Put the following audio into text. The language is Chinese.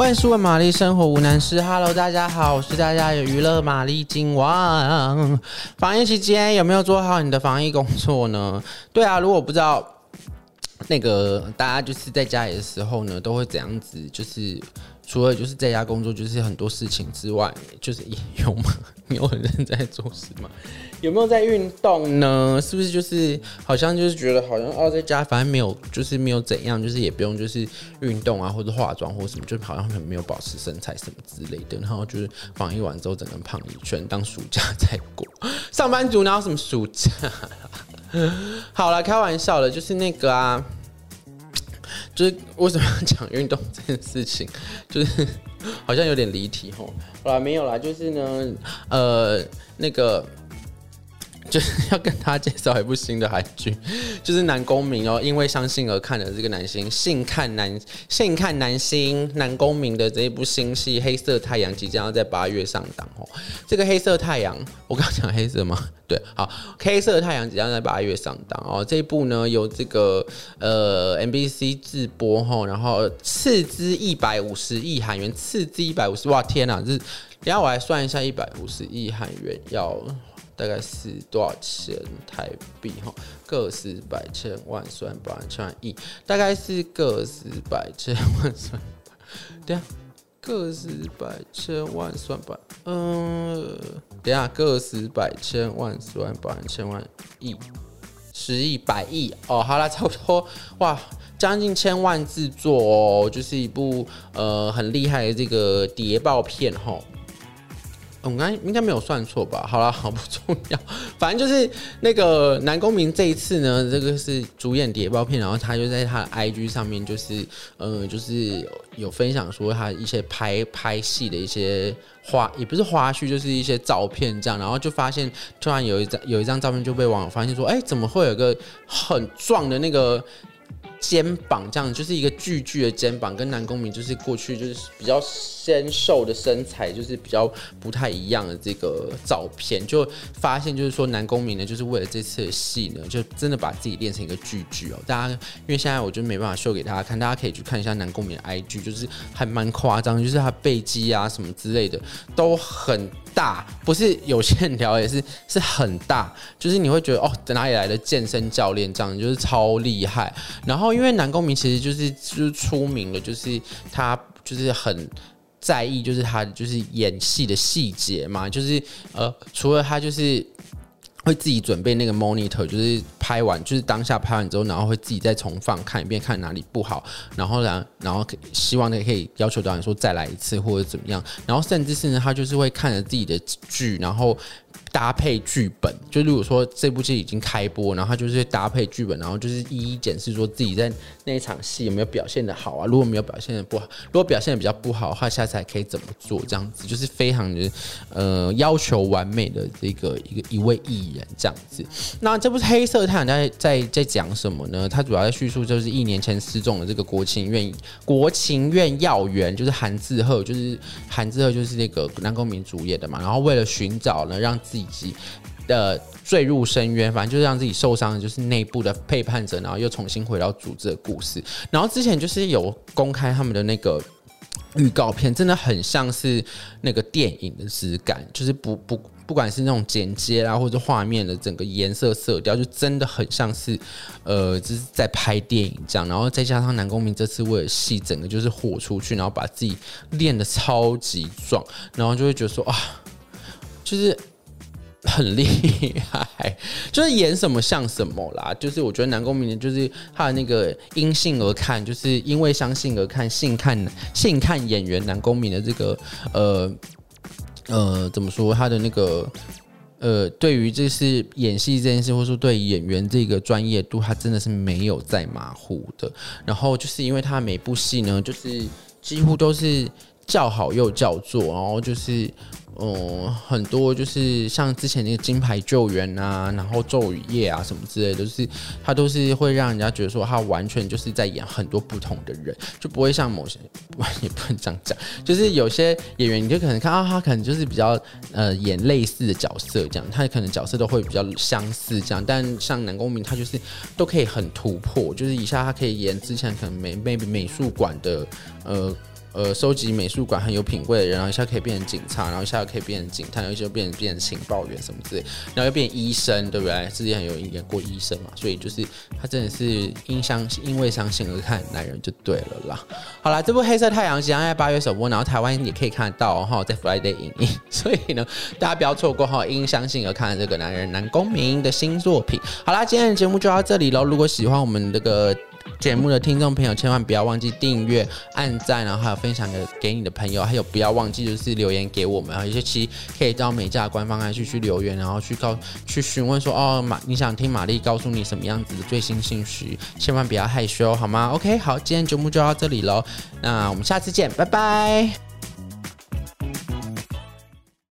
万事问玛丽，生活无难事。Hello，大家好，我是大家的娱乐玛丽金王。防疫期间有没有做好你的防疫工作呢？对啊，如果不知道那个大家就是在家里的时候呢，都会怎样子？就是。除了就是在家工作，就是很多事情之外，就是也有吗？你有很认在做事吗？有没有在运动呢？是不是就是好像就是觉得好像哦，在家反正没有，就是没有怎样，就是也不用就是运动啊，或者化妆或什么，就好像很没有保持身材什么之类的。然后就是防疫完之后，整个胖一圈，当暑假在过。上班族哪有什么暑假？好了，开玩笑的，就是那个啊。就是为什么要讲运动这件事情？就是好像有点离题吼。好啦，没有啦，就是呢，呃，那个。就是要跟大家介绍一部新的韩剧，就是南宫民哦，因为相信而看的这个男星，信看男信看男星南宫民的这一部新戏《黑色太阳》即将要在八月上档哦。这个《黑色太阳》，我刚刚讲黑色吗？对，好，《黑色太阳》即将在八月上档哦。这一部呢，由这个呃 MBC 制播吼，然后斥资一百五十亿韩元，斥资一百五十，哇天呐，这等下我来算一下，一百五十亿韩元要。大概是多少钱？台币？哈，个十百千万算百万千万亿，大概是个十百千万算百，对啊，个十百千万算百，嗯，等下个十百千万算百万千万亿，十亿百亿。哦，好啦，差不多。哇，将近千万制作哦，就是一部呃很厉害的这个谍报片哈。我刚应该没有算错吧？好了，好不重要，反正就是那个南宫明这一次呢，这个是主演谍报片，然后他就在他的 IG 上面，就是呃，就是有分享说他一些拍拍戏的一些花，也不是花絮，就是一些照片这样，然后就发现突然有一张有一张照片就被网友发现说，哎、怎么会有个很壮的那个。肩膀这样就是一个巨巨的肩膀，跟南宫珉就是过去就是比较纤瘦的身材，就是比较不太一样的这个照片，就发现就是说南宫珉呢，就是为了这次的戏呢，就真的把自己练成一个巨巨哦。大家因为现在我就没办法秀给大家看，大家可以去看一下南宫珉的 IG，就是还蛮夸张，就是他背肌啊什么之类的都很大，不是有线条也是 是很大，就是你会觉得哦，哪里来的健身教练这样，就是超厉害，然后。因为南宫明其实就是就是出名的，就是他就是很在意，就是他就是演戏的细节嘛，就是呃，除了他就是会自己准备那个 monitor，就是拍完就是当下拍完之后，然后会自己再重放看一遍，看哪里不好，然后然然后希望呢可以要求导演说再来一次或者怎么样，然后甚至是呢，他就是会看着自己的剧，然后。搭配剧本，就如果说这部戏已经开播，然后他就是搭配剧本，然后就是一一检视说自己在那一场戏有没有表现的好啊。如果没有表现的不好，如果表现的比较不好的话，下次还可以怎么做？这样子就是非常的呃要求完美的这个一个一位艺人这样子。那这部《黑色太阳》在在在讲什么呢？它主要在叙述就是一年前失踪的这个国情院国情院要员，就是韩志赫，就是韩志赫就是那个南宫珉主演的嘛。然后为了寻找呢，让自己以及的坠入深渊，反正就是让自己受伤的，就是内部的背叛者，然后又重新回到组织的故事。然后之前就是有公开他们的那个预告片，真的很像是那个电影的质感，就是不不不管是那种剪接啊，或者画面的整个颜色色调，就真的很像是呃，就是在拍电影这样。然后再加上南宫明这次为了戏，整个就是豁出去，然后把自己练得超级壮，然后就会觉得说啊，就是。很厉害，就是演什么像什么啦。就是我觉得南宫珉就是他的那个因性而看，就是因为相信而看，性看性看演员南宫珉的这个呃呃怎么说他的那个呃对于这是演戏这件事，或者说对演员这个专业度，他真的是没有在马虎的。然后就是因为他每部戏呢，就是几乎都是叫好又叫座，然后就是。嗯，很多就是像之前那个金牌救援啊，然后咒语夜啊什么之类的，都是他都是会让人家觉得说他完全就是在演很多不同的人，就不会像某些也不能这样讲，就是有些演员你就可能看到他可能就是比较呃演类似的角色这样，他可能角色都会比较相似这样，但像南宫珉他就是都可以很突破，就是一下他可以演之前可能美美美术馆的呃。呃收集美术馆很有品味的人，然后一下可以变成警察，然后一下可以变成警探，然后一下变成变成情报员什么之类，然后又变医生，对不对？之前有演过医生嘛，所以就是他真的是因相因为相信而看男人就对了啦。好啦，这部《黑色太阳》即将在八月首播，然后台湾也可以看得到哈，在 Friday 影音，所以呢，大家不要错过哈，因相信而看这个男人男公民的新作品。好啦，今天的节目就到这里喽。如果喜欢我们这个节目的听众朋友，千万不要忘记订阅、按赞，然后还有分享给给你的朋友，还有不要忘记就是留言给我们啊。有些期可以到美价官方 IG 去留言，然后去告去询问说哦，玛你想听玛丽告诉你什么样子的最新信息，千万不要害羞好吗？OK，好，今天节目就到这里喽，那我们下次见，拜拜。